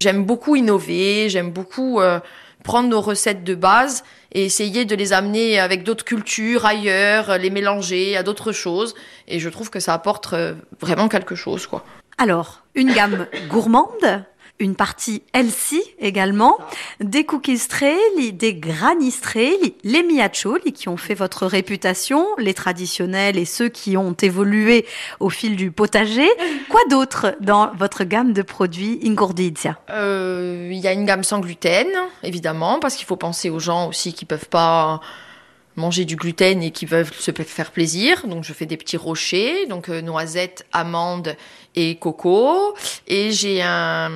J'aime beaucoup innover, j'aime beaucoup euh, prendre nos recettes de base et essayer de les amener avec d'autres cultures ailleurs, les mélanger à d'autres choses. Et je trouve que ça apporte euh, vraiment quelque chose, quoi. Alors, une gamme gourmande une partie healthy également, des cookies trail, des granny trail, les miacholi qui ont fait votre réputation, les traditionnels et ceux qui ont évolué au fil du potager. Quoi d'autre dans votre gamme de produits Ingurdizia euh, Il y a une gamme sans gluten, évidemment, parce qu'il faut penser aux gens aussi qui peuvent pas manger du gluten et qui veulent se faire plaisir. Donc je fais des petits rochers, donc euh, noisettes, amandes et coco. Et j'ai un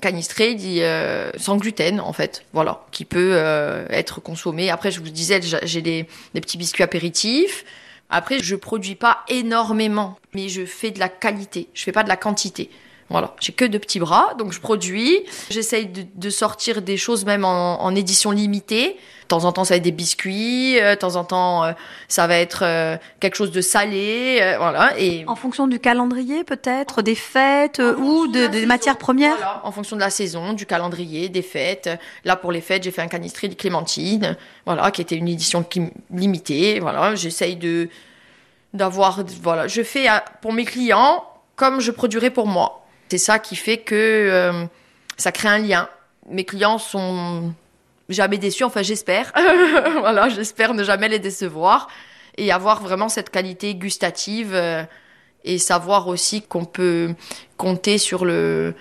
canistré dit euh, sans gluten en fait, voilà, qui peut euh, être consommé. Après je vous disais j'ai des, des petits biscuits apéritifs. Après je produis pas énormément, mais je fais de la qualité. Je fais pas de la quantité. Voilà, j'ai que de petits bras, donc je produis. J'essaye de, sortir des choses même en, édition limitée. De temps en temps, ça va être des biscuits. Euh, de temps en temps, euh, ça va être euh, quelque chose de salé. voilà. Et en fonction du calendrier, peut-être des fêtes ou de, des matières premières? Voilà, en fonction de la saison, du calendrier, des fêtes. Là, pour les fêtes, j'ai fait un canistré de clémentine. Voilà, qui était une édition limitée. Voilà, j'essaye de d'avoir. Voilà, je fais pour mes clients comme je produirais pour moi. C'est ça qui fait que euh, ça crée un lien. Mes clients sont jamais déçus, enfin j'espère. voilà, j'espère ne jamais les décevoir et avoir vraiment cette qualité gustative euh, et savoir aussi qu'on peut compter sur le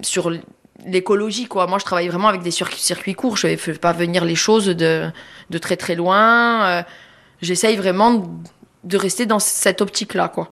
sur l'écologie quoi. Moi je travaille vraiment avec des circuits courts, je ne fais pas venir les choses de de très très loin. Euh, j'essaye vraiment de rester dans cette optique là quoi.